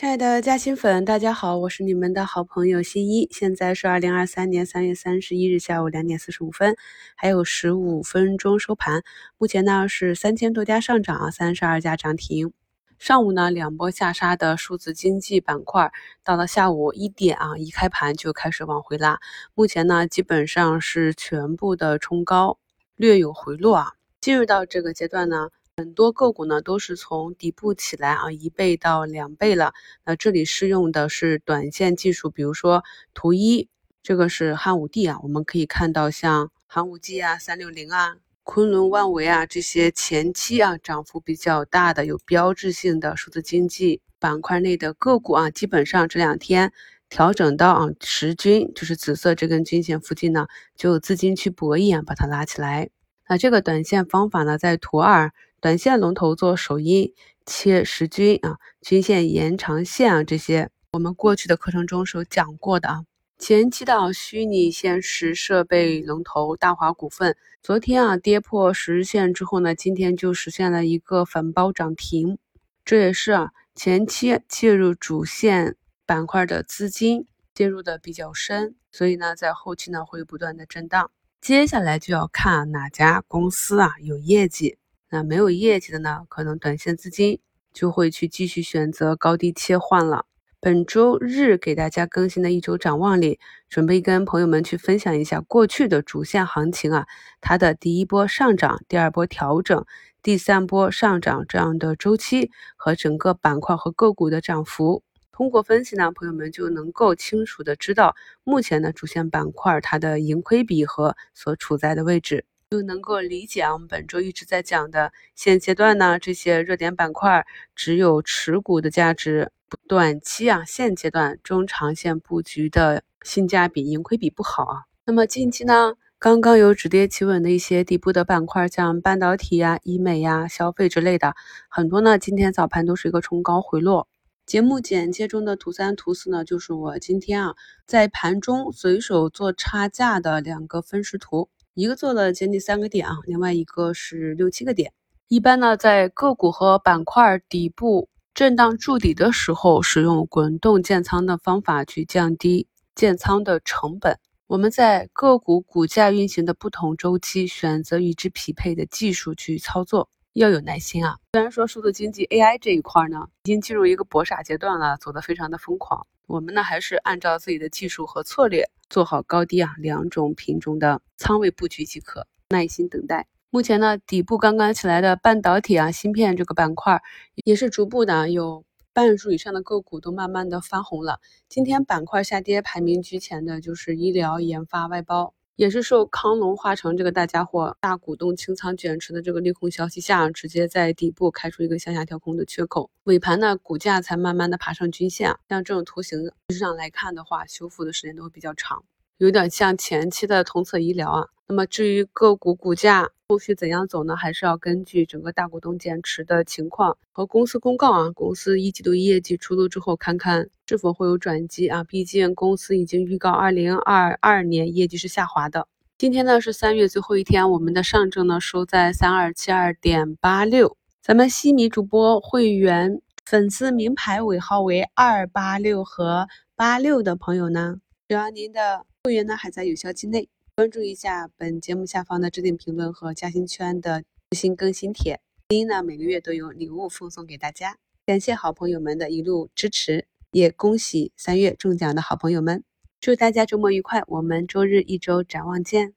亲爱的嘉兴粉，大家好，我是你们的好朋友新一。现在是二零二三年三月三十一日下午两点四十五分，还有十五分钟收盘。目前呢是三千多家上涨，三十二家涨停。上午呢两波下杀的数字经济板块，到了下午一点啊，一开盘就开始往回拉。目前呢基本上是全部的冲高，略有回落啊。进入到这个阶段呢。很多个股呢都是从底部起来啊，一倍到两倍了。那这里适用的是短线技术，比如说图一，这个是汉武帝啊，我们可以看到像寒武纪啊、三六零啊、昆仑万维啊这些前期啊涨幅比较大的、有标志性的数字经济板块内的个股啊，基本上这两天调整到啊十均，就是紫色这根均线附近呢，就资金去博弈啊，把它拉起来。那这个短线方法呢，在图二。短线龙头做首阴切十均啊，均线延长线啊，这些我们过去的课程中是有讲过的啊。前期的虚拟现实设备龙头大华股份，昨天啊跌破十日线之后呢，今天就实现了一个反包涨停，这也是啊前期介入主线板块的资金介入的比较深，所以呢在后期呢会不断的震荡。接下来就要看哪家公司啊有业绩。那没有业绩的呢，可能短线资金就会去继续选择高低切换了。本周日给大家更新的一周展望里，准备跟朋友们去分享一下过去的主线行情啊，它的第一波上涨、第二波调整、第三波上涨这样的周期和整个板块和个股的涨幅。通过分析呢，朋友们就能够清楚的知道目前的主线板块它的盈亏比和所处在的位置。就能够理解啊，我们本周一直在讲的现阶段呢，这些热点板块只有持股的价值，短期啊，现阶段中长线布局的性价比、盈亏比不好啊。那么近期呢，刚刚有止跌企稳的一些底部的板块，像半导体呀、医美呀、消费之类的，很多呢，今天早盘都是一个冲高回落。节目简介中的图三、图四呢，就是我今天啊在盘中随手做差价的两个分时图。一个做了将近三个点啊，另外一个是六七个点。一般呢，在个股和板块底部震荡筑底的时候，使用滚动建仓的方法去降低建仓的成本。我们在个股股价运行的不同周期，选择与之匹配的技术去操作，要有耐心啊。虽然说数字经济 AI 这一块呢，已经进入一个搏傻阶段了，走得非常的疯狂。我们呢还是按照自己的技术和策略做好高低啊两种品种的仓位布局即可，耐心等待。目前呢底部刚刚起来的半导体啊芯片这个板块也是逐步的有半数以上的个股都慢慢的翻红了。今天板块下跌排名居前的就是医疗、研发、外包。也是受康龙化成这个大家伙大股东清仓减持的这个利空消息下，直接在底部开出一个向下跳空的缺口，尾盘呢股价才慢慢的爬上均线。像这种图形上来看的话，修复的时间都会比较长。有点像前期的同策医疗啊。那么至于个股股价后续怎样走呢？还是要根据整个大股东减持的情况和公司公告啊，公司一季度业绩出炉之后，看看是否会有转机啊。毕竟公司已经预告二零二二年业绩是下滑的。今天呢是三月最后一天，我们的上证呢收在三二七二点八六。咱们西米主播会员粉丝名牌尾号为二八六和八六的朋友呢，只要您的。会员呢还在有效期内，关注一下本节目下方的置顶评论和嘉兴圈的最新更新帖，第一呢每个月都有礼物奉送给大家，感谢好朋友们的一路支持，也恭喜三月中奖的好朋友们，祝大家周末愉快，我们周日一周展望见。